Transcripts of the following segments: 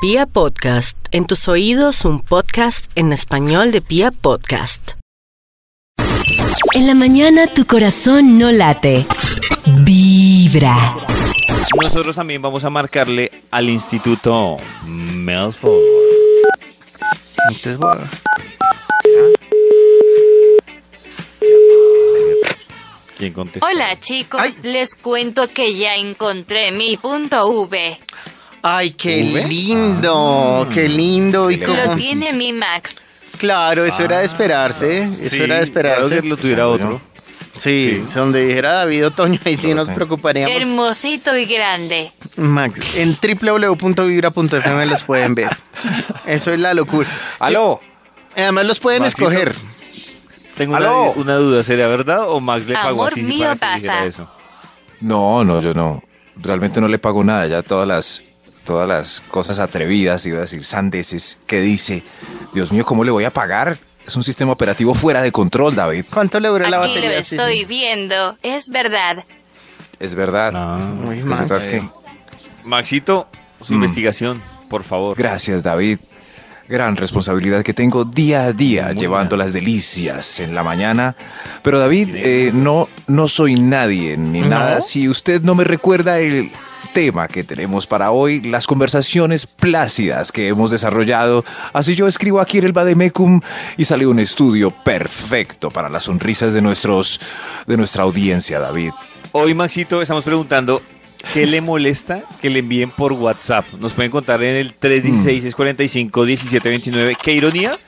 Pia Podcast, en tus oídos un podcast en español de Pia Podcast. En la mañana tu corazón no late. Vibra. Nosotros también vamos a marcarle al Instituto Melford. ¿Quién contestó? Hola chicos, les cuento que ya encontré mi punto V. Ay, qué ¿V? lindo, qué lindo. Y Qué. Lo tiene mi Max. Claro, eso era de esperarse. Eso Ah, Sí, era de esperarse. claro que lo tuviera otro. Sí, Sí. donde dijera David Otoño, ahí sí nos preocuparíamos. Hermosito y grande. Max, en www.vibra.fm los pueden ver. Eso es la locura. ¡Aló! Además los pueden Maxito. escoger. Tengo una, ¡Aló! una duda, ¿sería verdad o Max le pagó así mío, para que dijera pasa. eso? No, no, yo no. Realmente no le pago nada. Ya todas las, todas las cosas atrevidas, iba a decir sandeces, que dice, Dios mío, ¿cómo le voy a pagar? Es un sistema operativo fuera de control, David. ¿Cuánto le dura la Aquí lo batería? Sí, estoy sí. viendo. Es verdad. Es verdad. Uy, Es Max. verdad que- Maxito, su Mm. investigación, por favor. Gracias, David. Gran responsabilidad que tengo día a día llevando las delicias en la mañana. Pero David, eh, no, no soy nadie ni ¿No? nada. Si usted no me recuerda el tema que tenemos para hoy, las conversaciones plácidas que hemos desarrollado. Así yo escribo aquí en el Bademecum y salió un estudio perfecto para las sonrisas de nuestros, de nuestra audiencia, David. Hoy, Maxito, estamos preguntando qué le molesta que le envíen por WhatsApp. Nos pueden contar en el 316-645-1729. Qué ironía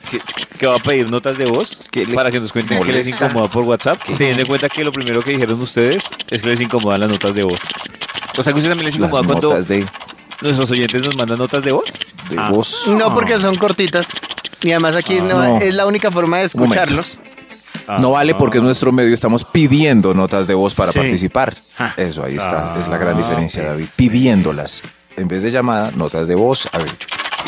que, va a pedir notas de voz ¿Qué le para que nos cuenten qué les molesta? incomoda por WhatsApp, teniendo en cuenta que lo primero que dijeron ustedes es que les incomodan las notas de voz. O sea, que a ustedes también les incomoda cuando de, nuestros oyentes nos mandan notas de voz. de Ah. voz. No, porque son cortitas. Y además aquí no, no. es la única forma de escucharlos. No vale porque es nuestro medio, estamos pidiendo notas de voz para Sí. participar. Ah. Eso, ahí está, Ah, es la gran diferencia, David. Pidiéndolas. En vez de llamada, notas de voz. A ver,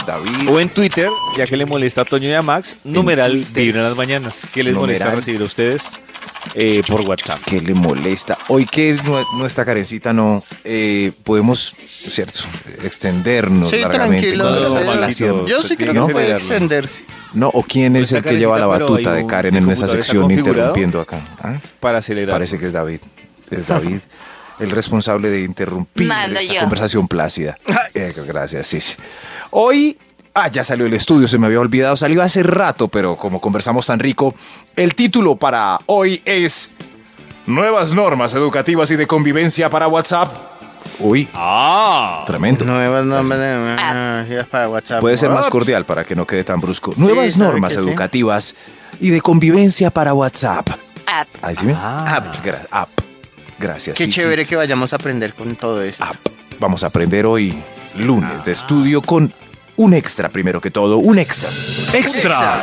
David. O en Twitter, ya que le molesta a Toño y a Max, numeral vibra en las mañanas. ¿Qué les molesta recibir a ustedes eh, por WhatsApp? ¿Qué le molesta? Hoy que nue- nuestra carencita no eh, podemos, cierto, extendernos Sí, largamente. tranquilo, no. Yo sí creo ¿no? que puede extenderse. No, o quién es el que lleva la batuta de Karen en esa sección interrumpiendo acá. ¿Ah? Para acelerar. Parece que es David. Es David el responsable de interrumpir Mando esta yo. conversación plácida. Eh, gracias, sí, sí. Hoy, ah, ya salió el estudio, se me había olvidado, salió hace rato, pero como conversamos tan rico, el título para hoy es Nuevas normas educativas y de convivencia para WhatsApp. Uy, ¡Ah! tremendo. Nuevas normas ah, es para WhatsApp. Puede ser más Ah, cordial para que no quede tan brusco. Nuevas normas sí. educativas y de convivencia para WhatsApp. App. Ahí sí, ¿ve? Ah. App. gra- app. Gracias. Qué sí, sí. chévere que vayamos a aprender con todo esto. app. Vamos a aprender hoy, lunes de estudio, con un extra primero que todo. Un extra. Extra,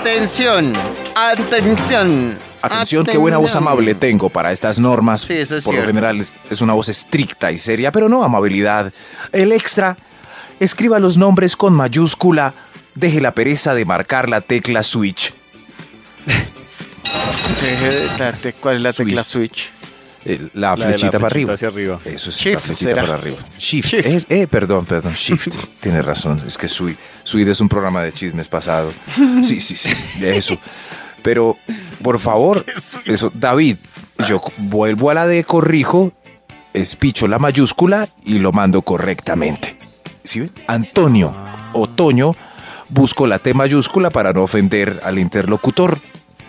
Atención, atención. Atención, qué buena voz amable tengo para estas normas. Sí, eso es Por lo general es una voz estricta y seria, pero no amabilidad. El extra, escriba los nombres con mayúscula. Deje la pereza de marcar la tecla switch. Deje de darte cuál es la tecla switch. El- la, La de la flechita para flechita arriba. hacia arriba. Eso es Shift la flechita será. para arriba. Shift. Shift. Es, eh, perdón, perdón. Shift. Tiene razón. Es que Sui, Sui es un programa de chismes pasado. Sí, sí, sí. Eso. Pero, por favor, eso, David, yo vuelvo a la de corrijo, espicho la mayúscula y lo mando correctamente. ¿Sí ve? Antonio, otoño, busco la T mayúscula para no ofender al interlocutor.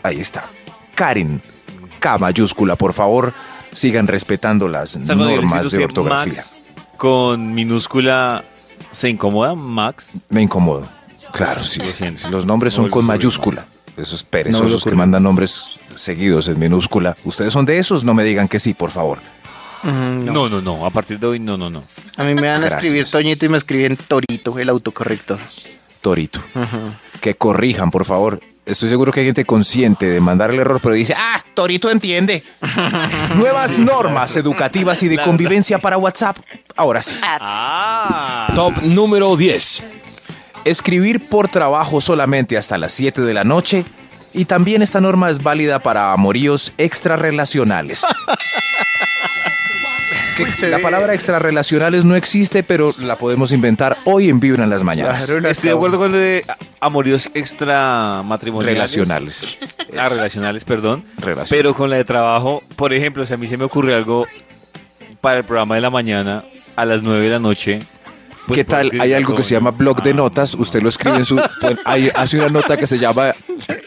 Ahí está. Karen, K mayúscula, por favor, sigan respetando las O sea, normas de ortografía. Max con minúscula, ¿se incomoda Max? Me incomodo. Claro, sí. Lo. Los nombres No son con mayúscula. Esos perezosos que mandan nombres seguidos en minúscula. ¿Ustedes son de esos? No me digan que sí, por favor. Mm, no. No, no, no. A partir de hoy, no, no, no. A mí me van a Gracias. escribir Toñito y me escriben Torito, el autocorrector. Torito. Que corrijan, por favor. Estoy seguro que hay gente consciente de mandar el error, pero dice, ah, Torito entiende. Nuevas normas educativas y de convivencia para WhatsApp. Ahora sí. App. ¡Ah! Top número 10. Escribir por trabajo solamente hasta las 7 de la noche. Y también esta norma es válida para amoríos extrarrelacionales. que Se la ve. palabra extrarrelacionales no existe, pero la podemos inventar hoy en Vibra en las mañanas. Claro, la Estoy de acuerdo con lo de amoríos extramatrimoniales. Relacionales. Ah, relacionales, perdón. Relacionales. Pero con la de trabajo, por ejemplo, si a mí se me ocurre algo para el programa de la mañana a las 9 de la noche. pues ¿Qué tal? Hay algo que se llama blog de Ah, notas. Usted lo escribe en su. pues, hay- hace una nota que se llama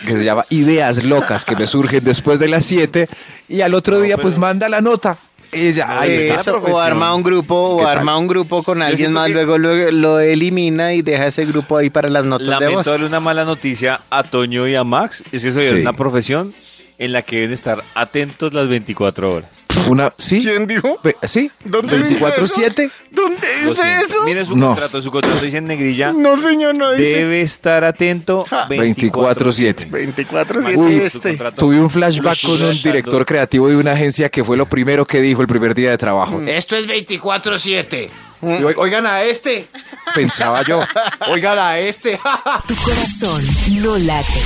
que se llama ideas locas que me surgen después de las 7 y al otro día pues manda la nota. Ella, ahí está. Eso, o arma un grupo, ¿Qué o tal? arma un grupo con alguien más, que- luego, luego lo elimina y deja ese grupo ahí para las notas de Lamento voz. darle una mala noticia a Toño y a Max. Es que eso es Sí. una profesión en la que deben estar atentos las 24 horas. Una, ¿sí? ¿Quién dijo? ¿Sí? ¿Dónde dice 24-7. ¿Dónde Lo dice siento. eso? Mire su No. contrato, su contrato dice en negrilla. No, señor, no dice. Debe estar atento 24/7. 24 Max, es Uy, este. su contrato- Tuve un flashback con un director creativo de una agencia que fue lo primero que dijo el primer día de trabajo. Esto es 24-7. Y, "Oi- Oigan a este. Pensaba yo. Oigan a este. Tu corazón no late.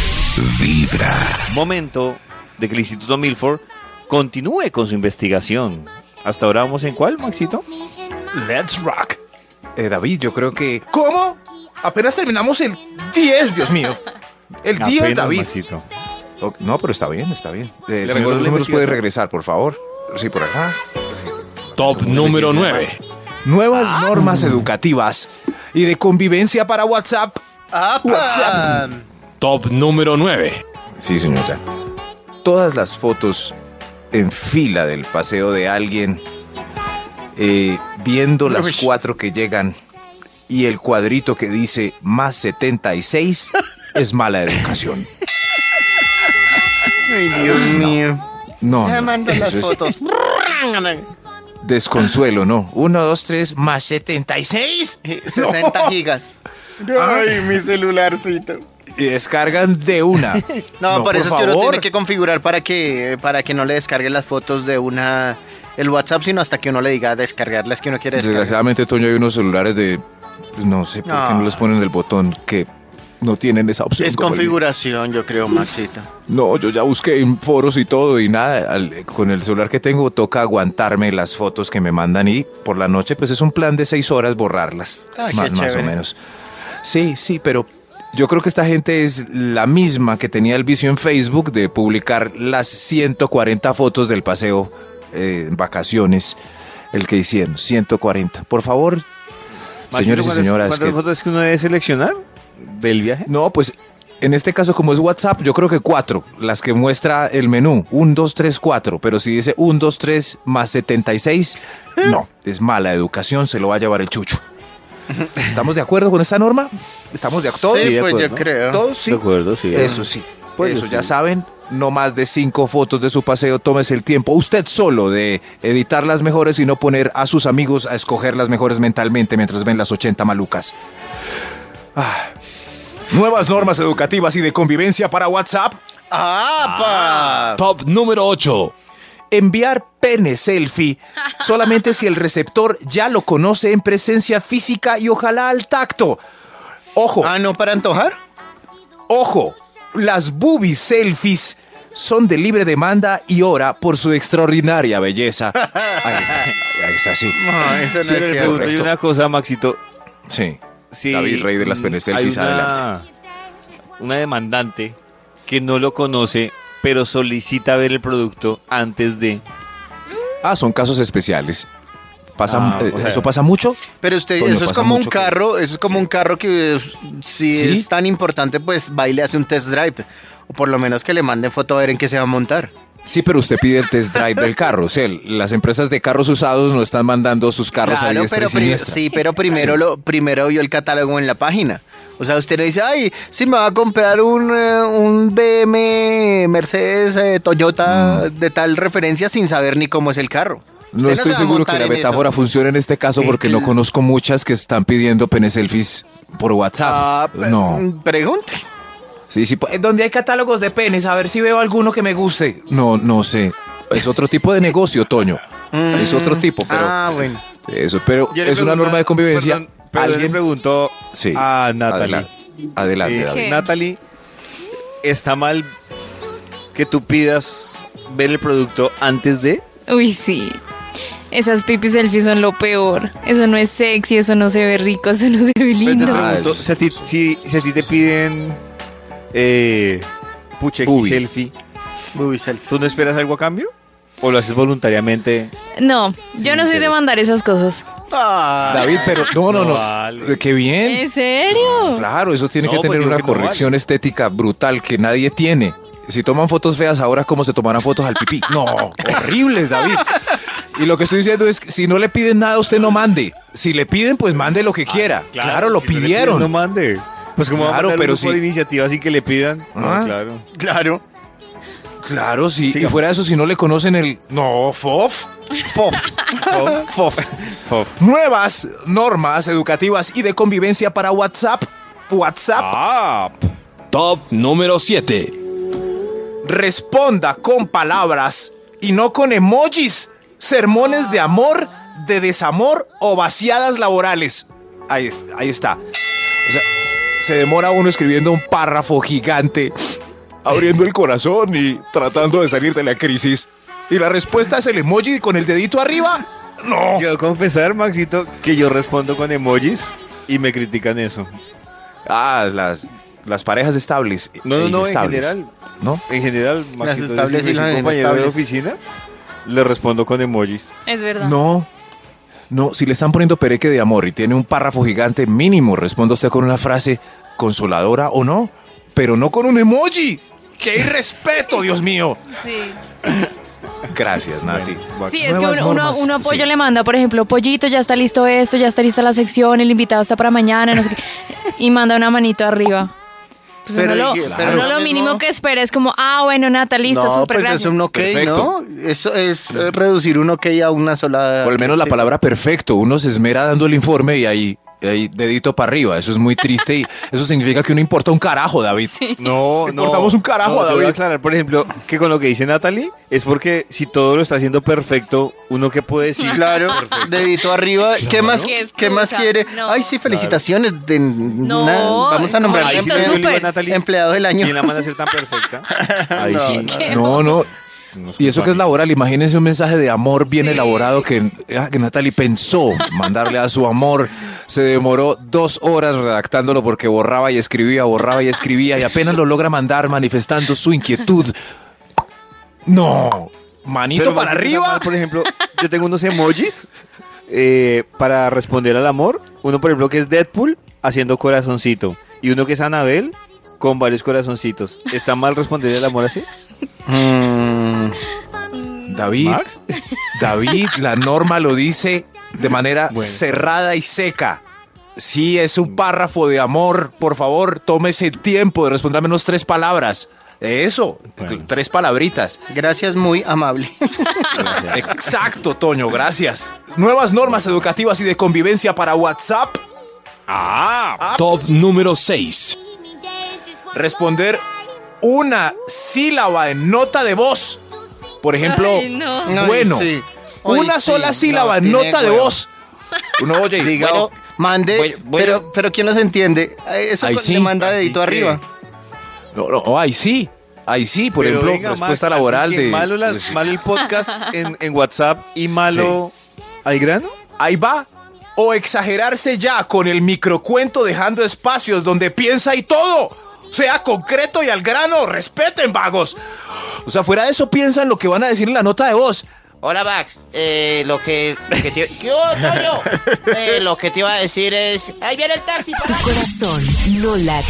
Momento de que el Instituto Milford continúe con su investigación. Hasta ahora vamos en cuál, Maxito? Let's rock. Eh, David, yo creo que. ¿Cómo? Apenas terminamos el 10, Dios mío. El 10, Apenas, David. Maxito. Oh, no, pero está bien, está bien. Eh, ¿Le señor números puede regresar, por favor. Sí, por acá. Top número 9. Nuevas normas educativas y de convivencia para WhatsApp. WhatsApp. Top número 9. Sí, señora. Todas las fotos en fila del paseo de alguien, eh, viendo las cuatro que llegan y el cuadrito que dice más 76 es mala educación. Ay, Dios mío. No, Ya no, mando las eso es fotos. desconsuelo, ¿no? Uno, dos, tres, más 76. 60 gigas. Ay, mi celularcito. Y descargan de una. No, por eso es que uno tiene que configurar para que, para que no le descargue las fotos de una el WhatsApp, sino hasta que uno le diga descargarlas que uno quiere descargar. Desgraciadamente, Toño, hay unos celulares de. pues, No sé por qué no No. les ponen el botón que no tienen esa opción. Es el configuración, yo creo, Maxito. No, yo ya busqué en foros y todo y nada. al- con el celular que tengo toca aguantarme las fotos que me mandan y por la noche pues es un plan de seis horas borrarlas. Ah, más, más o menos. Sí, sí, pero yo creo que esta gente es la misma que tenía el vicio en Facebook de publicar las 140 fotos del paseo eh, en vacaciones. El que hicieron, 140. Por favor, señores y ¿cuántas- señoras. ¿Cuántas que- fotos es que uno debe seleccionar del viaje? no, pues en este caso, como es WhatsApp, yo creo que cuatro, las que muestra el menú. Un, dos, tres, cuatro. Pero si dice un, dos, tres más 76, no, es mala educación, se lo va a llevar el chucho. ¿Estamos de acuerdo con esta norma? ¿Estamos de acuerdo? Sí, de pues yo creo. ¿Todos? Sí. De acuerdo, sí. Eso sí. Pues Eso sí. ya saben, no más de cinco fotos de su paseo, tómese el tiempo usted solo de editar las mejores y no poner a sus amigos a escoger las mejores mentalmente mientras ven las 80 malucas. Ah. Nuevas normas educativas y de convivencia para WhatsApp. ¡Ah! Top número 8. Enviar pene selfie solamente si el receptor ya lo conoce en presencia física y ojalá al tacto. Ojo, Ah, ¿no para antojar? ojo, las boobies selfies son de libre demanda y hora por su extraordinaria belleza. Ahí está, ahí está, sí. No, eso no Sí, es cierto. una cosa, Maxito. Sí. David, rey de las mm, penes hay selfies, una- adelante. Una demandante que no lo conoce, pero solicita ver el producto antes de. Ah, son casos especiales. Pasa, Ah, eh, o sea- ¿Eso pasa mucho? Pero usted, eso es como un mucho que- carro, eso es como un carro que es- si ¿Sí? es tan importante, pues va y le hace un test drive. O por lo menos que le manden foto a ver en qué se va a montar. Sí, pero usted pide el test drive del carro. O sea, las empresas de carros usados no están mandando sus carros a diestra pero y sí, pero primero lo primero vio el catálogo en la página. O sea, usted le dice, ay, si me va a comprar un, eh, un BM, Mercedes, eh, Toyota de tal referencia sin saber ni cómo es el carro. No estoy seguro que la metáfora funcione en este caso porque no conozco muchas que están pidiendo pene selfies por WhatsApp. Ah, no. Pregunte. Sí, sí. pues, Donde hay catálogos de penes, a ver si veo alguno que me guste. No, no sé. Es otro tipo de negocio, Toño. Es otro tipo, pero Ah, bueno. eso, pero es una norma de convivencia. Perdón, perdón, le Alguien preguntó Sí. a Natalie. Adelante, adelante Eh. Natalie, ¿está mal que tú pidas ver el producto antes de? Uy, sí. Esas pipis selfies son lo peor. Eso no es sexy, eso no se ve rico, eso no se ve Pero te lindo. pregunto, Ah, si, a ti, si, si a ti te piden eh, puche Uy. selfie, Uy, selfie. ¿tú no esperas algo a cambio? ¿O lo haces voluntariamente? No, yo no soy de mandar esas cosas. Ah, David, pero no, no, no. vale. Qué bien. ¿En serio? Claro, eso tiene No, que pues tener una que no corrección estética brutal que nadie tiene. Si toman fotos feas ahora, ¿cómo se tomarán fotos al pipí? No, horribles, David. Y lo que estoy diciendo es que si no le piden nada, usted no mande. Si le piden, pues mande lo que quiera. Claro, lo si no le pidieron. piden, no mande. Pues como Claro, va a pero uno por sí. iniciativa sin que le pidan. Ah. No, claro. claro. Claro, sí. Siga. Y fuera de eso, si no le conocen el... No, FOF. FOF. FOF. Fof. Nuevas normas educativas y de convivencia para WhatsApp. WhatsApp. Ah, Top número 7. responda con palabras y no con emojis. Sermones de amor, de desamor o vaciadas laborales. Ahí, ahí está. O sea, se demora uno escribiendo un párrafo gigante, abriendo el corazón y tratando de salir de la crisis. Y la respuesta es el emoji con el dedito arriba. No. quiero confesar, Maxito, que yo respondo con emojis y me critican eso. Ah, las, las parejas estables. No, no, e no, en general. ¿No? En general, Maxito, estables y las un compañero de oficina, le respondo con emojis. Es verdad. No. No, si le están poniendo pereque de amor y tiene un párrafo gigante, mínimo responda usted con una frase consoladora o no, pero no con un emoji. ¡Qué irrespeto, Dios mío! Sí. Gracias, Nati. Bueno, Sí, es que uno, uno, apoyo sí. le manda, por ejemplo, pollito, ya está listo esto, ya está lista la sección, el invitado está para mañana, no sé qué, y manda una manito arriba. Pues Pero uno, lo, pero mínimo que espera es como, ah, bueno, Nata, listo, no, súper pues gracias. es un ok, Perfecto. ¿no? Eso es eh, reducir un ok a una sola. Por lo menos la palabra perfecto. Uno se esmera dando el informe y ahí, dedito para arriba. Eso es muy triste y eso significa que uno importa un carajo, David. No, no. importamos un carajo no, a te voy David. a aclarar, por ejemplo, que con lo que dice Natalie, es porque si todo lo está haciendo perfecto, uno que puede decir. Claro, dedito arriba. ¿Qué más, Qué ¿qué más quiere? No. Ay, sí, felicitaciones. De, No, na- vamos a nombrar ¿cómo Ahí Esto sí es me súper. digo, Natalie, empleado del año. ¿Quién la manda a ser tan perfecta? Ahí sí. no. No, Y eso que es laboral, imagínense un mensaje de amor bien Sí. elaborado que, ah, que Natalie pensó mandarle a su amor. Se demoró dos horas redactándolo porque borraba y escribía, borraba y escribía y apenas lo logra mandar manifestando su inquietud. No, manito Pero para arriba. mal, por ejemplo, yo tengo unos emojis eh, para responder al amor. Uno, por ejemplo, que es Deadpool haciendo corazoncito. Y uno que es Anabel con varios corazoncitos. ¿Está mal responder al amor así? Mm, David, Max? David, la norma lo dice de manera Bueno. cerrada y seca. Si es un párrafo de amor, por favor, tómese tiempo de responder al menos tres palabras. Eso, Bueno. tres palabritas. gracias, muy amable. Exacto, Toño, gracias. Nuevas normas educativas y de convivencia para WhatsApp. Ah, Top número 6. Responder una sílaba en nota de voz. Por ejemplo, Ay, no. Ay, bueno, sí. Ay, una sí, sola sílaba nota de voz. Uno oye, Diga, bueno, mande, voy- voy a- pero, pero ¿quién nos entiende? Eh, Eso Ay, le sí. manda dedito ¿Y arriba. no, no, ay sí, ay sí, por pero ejemplo, venga, respuesta Max, laboral de... Malo, la- malo el podcast en, en WhatsApp y malo al grano. Ahí va. O exagerarse ya con el microcuento dejando espacios donde piensa y todo. Sea concreto y al grano, respeten, vagos. O sea, fuera de eso piensan lo que van a decir en la nota de voz. Hola Max, eh, lo que, lo que te, ¿Qué Toño? Eh, lo que te iba a decir es, ahí viene el taxi. Tu corazón no late.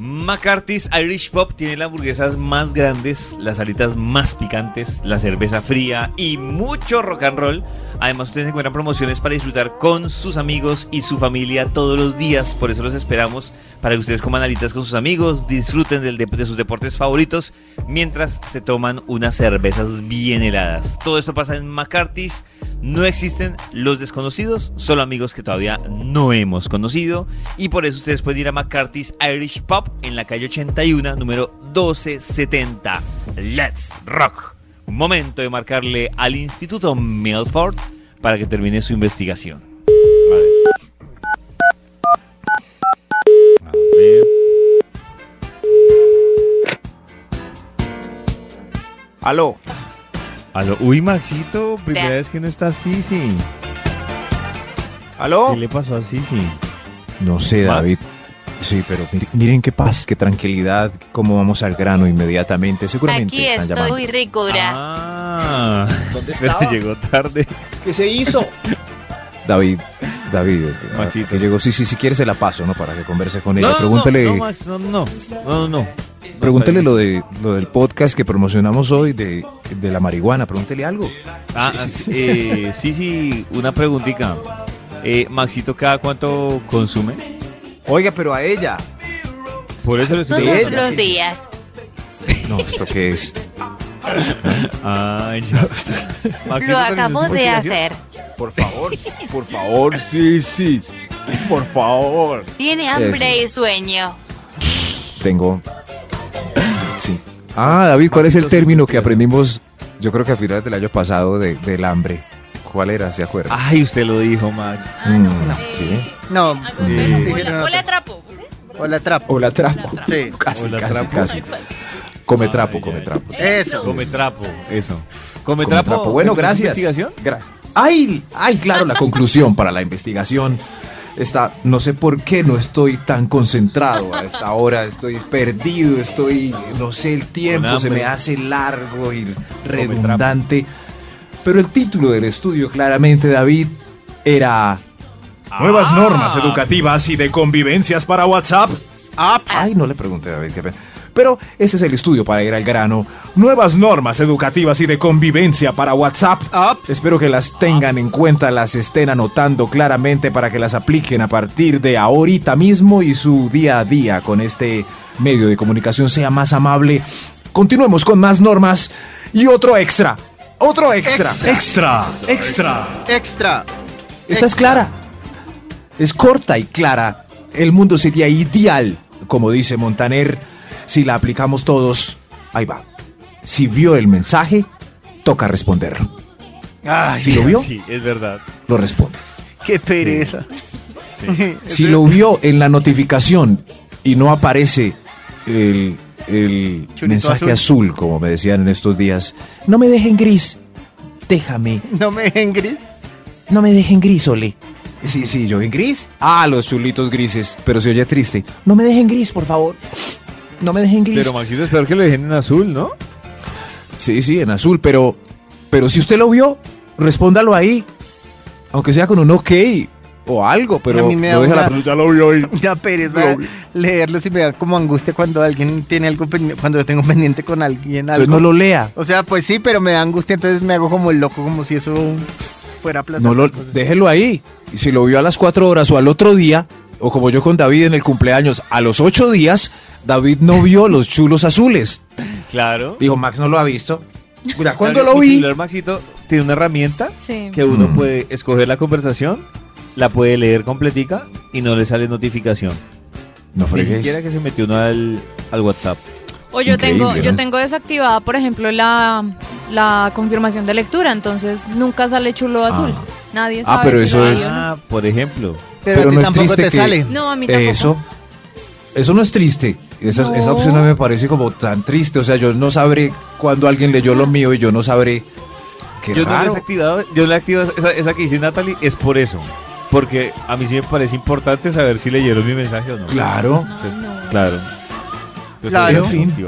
McCarthy's Irish Pop tiene las hamburguesas más grandes, las alitas más picantes, la cerveza fría y mucho rock and roll. Además, ustedes encuentran promociones para disfrutar con sus amigos y su familia todos los días. Por eso los esperamos para que ustedes coman alitas con sus amigos, disfruten dep- de sus deportes favoritos mientras se toman unas cervezas bien heladas. Todo esto pasa en McCarthy's. No existen los desconocidos, solo amigos que todavía no hemos conocido. Y por eso ustedes pueden ir a McCarthy's Irish Pub en la calle 81, número 1270. Let's Rock. Momento de marcarle al Instituto Milford para que termine su investigación. A ver. A ver. Aló. Aló. Uy, Maxito, primera vez que no está Sisi. ¿Aló? ¿Qué le pasó a Sisi? No sé, Max. David. Sí, pero mir- miren qué paz, qué tranquilidad, cómo vamos al grano inmediatamente. Seguramente Aquí están llamando. estoy, ricura. Ah, ¿Dónde pero estaba? llegó tarde. ¿Qué se hizo? David, David, eh, Maxito. que llegó. Sí, sí, si quiere se la paso, ¿no? Para que converse con ella. No, no, pregúntele, No, no, Max, no, no, no, no, no. Pregúntele lo de lo del podcast que promocionamos hoy de, de la marihuana. Pregúntele algo. Ah, sí, eh, sí, sí, una preguntita. Eh, Maxito, ¿cada cuánto consume? Oiga, pero a ella. Por eso le estoy Todos ella. los días. No, ¿esto qué es? Ay, ya. Maxito, Lo ¿terminó acabo de hacer. Por favor, por favor, sí, sí. Por favor. Tiene hambre y sueño. Tengo. Ah, David, ¿cuál es el término que aprendimos? Yo creo que a finales del año pasado de, del hambre. ¿Cuál era? ¿Se acuerda? Ay, usted lo dijo, Max. Mm, sí. No, Sí. dijeron otra. trapo. Hola, trapo. O la trapo. Sí. Casi, O la casi, trapo. casi. Come trapo, come trapo. sí. Eso. Come trapo, eso. Come, Come trapo. trapo. Bueno, ¿terminó su gracias. investigación? Gracias. Ay, ay, claro, la conclusión para la investigación está, no sé por qué no estoy tan concentrado a esta hora, estoy perdido, estoy, no sé, el tiempo se me hace largo y redundante. Pero el título del estudio claramente, David, era... Nuevas Ah. normas educativas y de convivencias para WhatsApp. Ay, no le pregunté, David, qué pena. Pero ese es el estudio para ir al grano. Nuevas normas educativas y de convivencia para WhatsApp. Espero que las tengan en cuenta, las estén anotando claramente para que las apliquen a partir de ahorita mismo y su día a día con este medio de comunicación sea más amable. Continuemos con más normas y otro extra. Otro extra. Extra, extra. Extra. Esta es clara. Es corta y clara. El mundo sería ideal, como dice Montaner, si la aplicamos todos. Ahí va. Si vio el mensaje, toca responderlo. Ay, Si lo vio, Sí, es verdad. lo responde. qué pereza. Si lo vio en la notificación y no aparece el, el mensaje azul. azul. como me decían en estos días, no me dejen gris, déjame, No me dejen gris. no me dejen gris, Ole. Sí, sí, yo en gris. Ah, los chulitos grises, pero se oye triste. No me dejen gris, por favor. No me dejen gris. Pero Maxito, espero que lo dejen en azul, ¿no? Sí, sí, en azul, pero, pero si usted lo vio, respóndalo ahí. Aunque sea con un ok o algo, pero A mí me da no deja la una- Ya lo vi hoy. Da pereza leerlos y me da como angustia cuando alguien tiene algo pendiente, cuando yo tengo pendiente con alguien algo. Entonces no lo lea. O sea, pues sí, pero me da angustia, entonces me hago como el loco, como si eso fuera aplazar No lo, déjelo ahí. Y si lo vio a las cuatro horas o al otro día, o como yo con David en el cumpleaños, a los ocho días, David no vio los chulos azules. Claro. Dijo, Max no lo ha visto. Mira, cuando Claro, lo vi, celular, Maxito tiene una herramienta Sí. que uno Mm. puede escoger la conversación, la puede leer completica y no le sale notificación. no Ni fregues. siquiera que se metió uno al, al WhatsApp. O yo Increíble, tengo, yo tengo desactivada, por ejemplo, la, la confirmación de lectura, entonces nunca sale chulo azul. Ah. Nadie Ah, sabe. pero si eso es-. Ah, por ejemplo. Pero, pero a ti no es tampoco triste te que- sale. No, a mí tampoco. Eso, eso no es triste. Esa, No. esa opción no me parece como tan triste. O sea, yo no sabré cuando alguien leyó lo mío y yo no sabré. Qué yo no raro. le he desactivado, yo he activado esa, esa que dice Natalie, es por eso. Porque a mí sí me parece importante saber si leyeron mi mensaje o no. Claro. Entonces, no. Claro. Yo Claro. tengo En fin.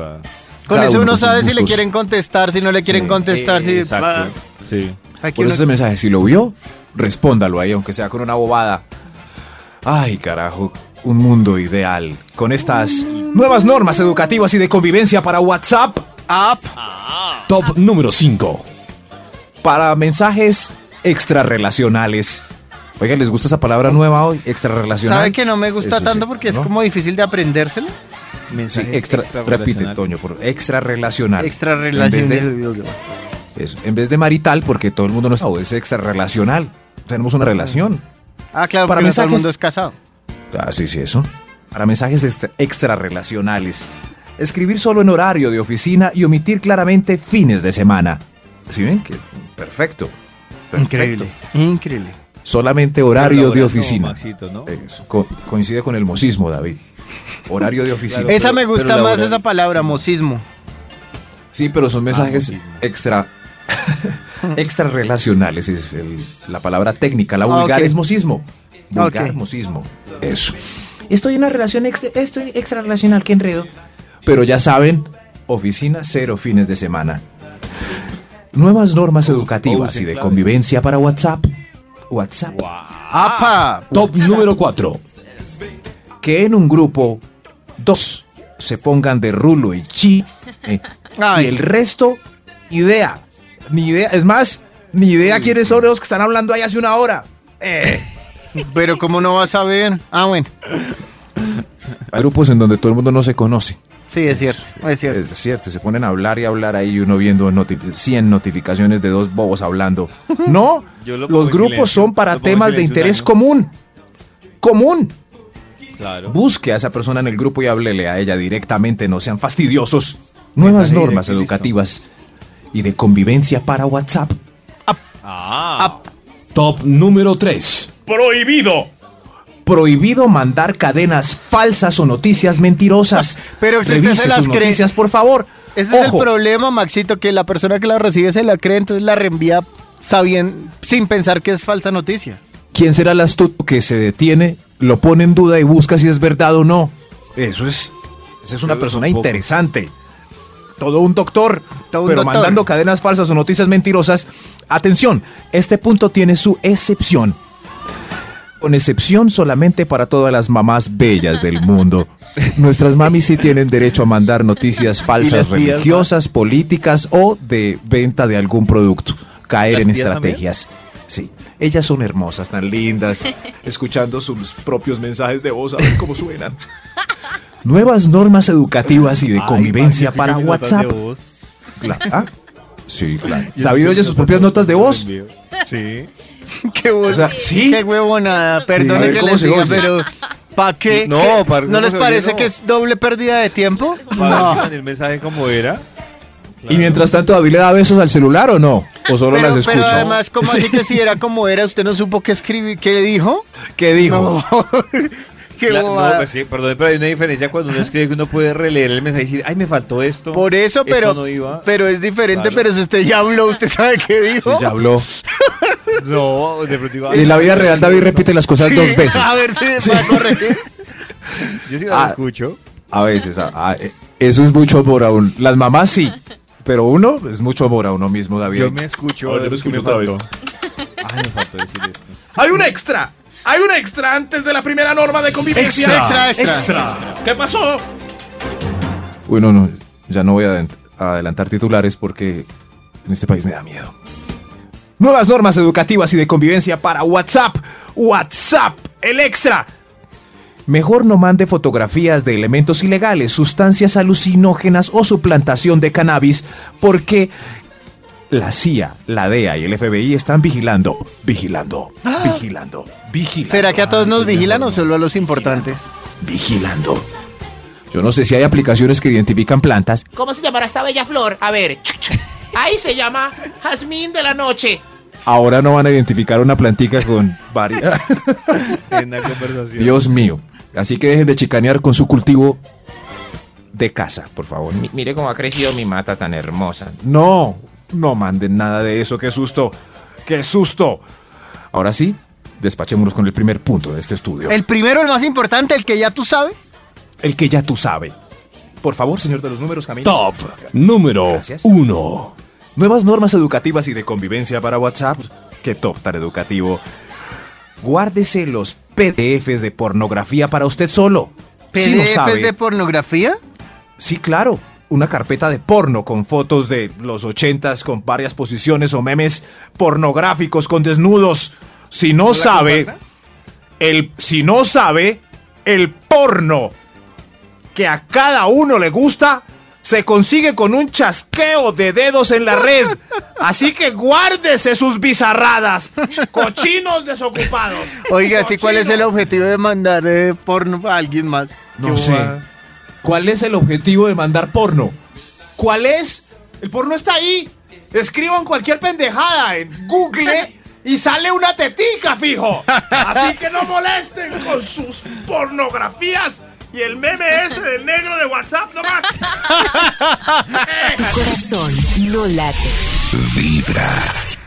Con Cada eso uno sabe si le quieren contestar, si no le quieren Sí. contestar, si... Exacto. Sí. aquí Por eso uno- este mensaje, si lo vio, respóndalo ahí, aunque sea con una bobada. Ay, carajo, un mundo ideal. Con estas nuevas normas educativas y de convivencia para WhatsApp, Up. Top número 5. para mensajes extrarrelacionales. Oiga, ¿les gusta esa palabra nueva hoy? Extrarrelacional. ¿Sabe que no me gusta Eso sí, tanto porque es como difícil de aprendérselo? Sí, Mensajes extra, repite. Toño, por extrarrelacional. Extra relación. eso, en vez de marital, porque todo el mundo no está, es extrarrelacional. Tenemos una relación. Ah, claro, Para porque no todo el mensajes- mundo es casado. Ah, sí, sí, eso. Para mensajes extra- extrarrelacionales. Escribir solo en horario de oficina y omitir claramente fines de semana. ¿Sí ven? Que, perfecto. Perfecto. Increíble. Increíble. Solamente horario de oficina. Maxito, ¿no? Eso, co- coincide con el mocismo, David. Horario de oficina. Claro. esa me gusta más laboral. esa palabra, mocismo. Sí, pero son mensajes extra extra relacionales, es el- la palabra técnica, la Ah, ok. Vulgarismosismo. Ok. Vulgarismosismo. Eso. Estoy en una relación extra, estoy extra relacional, qué enredo. Pero ya saben, oficina cero fines de semana. Nuevas normas educativas y de convivencia para WhatsApp. WhatsApp. ¡Apa! Top número 4. Que en un grupo dos se pongan de rulo y chi eh, y el resto idea ni idea es más ni idea quiénes son los que están hablando ahí hace una hora Eh, Pero ¿cómo no vas a ver? Ah, bueno. hay grupos en donde todo el mundo no se conoce Sí, es cierto. Es cierto. es cierto y se ponen a hablar y hablar ahí y uno viendo noti- 100 notificaciones de dos bobos hablando no Yo lo pongo los grupos silencio, son para temas de interés común común Claro. Busque a esa persona en el grupo y háblele a ella directamente, no sean fastidiosos. Nuevas normas educativas y de convivencia para WhatsApp. Ah. Top número 3. Prohibido. Prohibido mandar cadenas falsas o noticias mentirosas. Pero si usted se las cree- noticias, por favor. Ese es el problema, Maxito, que la persona que la recibe se la cree, entonces la reenvía sabiendo, sin pensar que es falsa noticia. ¿Quién será el astuto que se detiene, lo pone en duda y busca si es verdad o no? Eso es, esa es una Yo persona tampoco. interesante. Todo un doctor, Todo un pero doctor. mandando cadenas falsas o noticias mentirosas. Atención, este punto tiene su excepción. Con excepción solamente para todas las mamás bellas del mundo. Nuestras mamis sí tienen derecho a mandar noticias falsas religiosas, políticas o de venta de algún producto. Caer ¿Las en también? estrategias. Sí, ellas son hermosas, tan lindas, escuchando sus propios mensajes de voz, a ver cómo suenan. Nuevas normas educativas y de convivencia para WhatsApp. de voz. Cla- ¿Ah? Sí, claro. David oye sus propias notas de voz. Sí. Qué O sea, sí. Qué huevonada, a perdone ver que les diga, pero ¿para qué? No, para- ¿No ¿cómo les parece No. que es doble pérdida de tiempo? Para No. el mensaje como era. Y mientras tanto, ¿David le da besos al celular o no? ¿O solo Pero, las pero escucha? además, ¿cómo así que si era como era? ¿Usted no supo qué escribir? ¿Qué dijo? ¿Qué dijo? No. Qué no, pues sí, perdón, pero hay una diferencia cuando uno escribe que uno puede releer el mensaje y decir, ay, me faltó esto. Por eso, esto pero, no iba. pero es diferente, Claro. pero si usted ya habló, ¿usted sabe qué Sí, dijo? ya habló. No, de pronto digo, En la vida real, David repite las cosas Sí, dos veces. A ver si me va a corregir. Yo sí las Ah. escucho. A veces, a- a- eso es mucho amor a uno. Las mamás sí, pero uno es mucho amor a uno mismo, David. Yo me escucho. A ver, yo lo que escucho me otra vez. Ay, me faltó decir esto. Hay un extra. Hay un extra antes de la primera norma de convivencia. Extra, extra. ¿Qué pasó? Bueno, no, ya no voy a adelantar titulares porque en este país me da miedo. Nuevas normas educativas y de convivencia para WhatsApp. WhatsApp, el extra. Mejor no mande fotografías de elementos ilegales, sustancias alucinógenas o suplantación de cannabis porque la CIA, la DEA y el FBI están vigilando, vigilando, vigilando, vigilando. ¿Será que a todos nos vigilan o solo a los importantes? Vigilando. Yo no sé si hay aplicaciones que identifican plantas. ¿Cómo se llamará esta bella flor? A ver. Ahí se llama Jazmín de la Noche. Ahora no van a identificar una plantica con varias. En la conversación. Dios mío. Así que dejen de chicanear con su cultivo de casa, por favor. Mi- mire cómo ha crecido mi mata tan hermosa. No, no manden nada de eso. ¡Qué susto! ¡Qué susto! Ahora sí, despachémonos con el primer punto de este estudio. El, El primero, el más importante, el que ya tú sabes. que ya tú sabes. Por favor, señor de los números, Camilo. Top número Gracias. 1. Nuevas normas educativas y de convivencia para WhatsApp. Qué top tan educativo. Guárdese los PDFs de pornografía para usted solo. ¿PDFs sabe, de pornografía? Sí, claro. Una carpeta de porno con fotos de los ochentas con varias posiciones o memes pornográficos con desnudos. Si no sabe, el si no sabe, el porno que a cada uno le gusta se consigue con un chasqueo de dedos en la red. Así que guárdese sus bizarradas, cochinos desocupados. Oiga, ¿sí cuál es el objetivo de mandar eh, porno a alguien más? No sé. ¿Cuál es el objetivo de mandar porno? ¿Cuál es? El porno está ahí. Escriban cualquier pendejada en Google y sale una tetica, fijo. Así que no molesten con sus pornografías Y el meme ese del negro de WhatsApp nomás. Tu corazón no late. Vibra.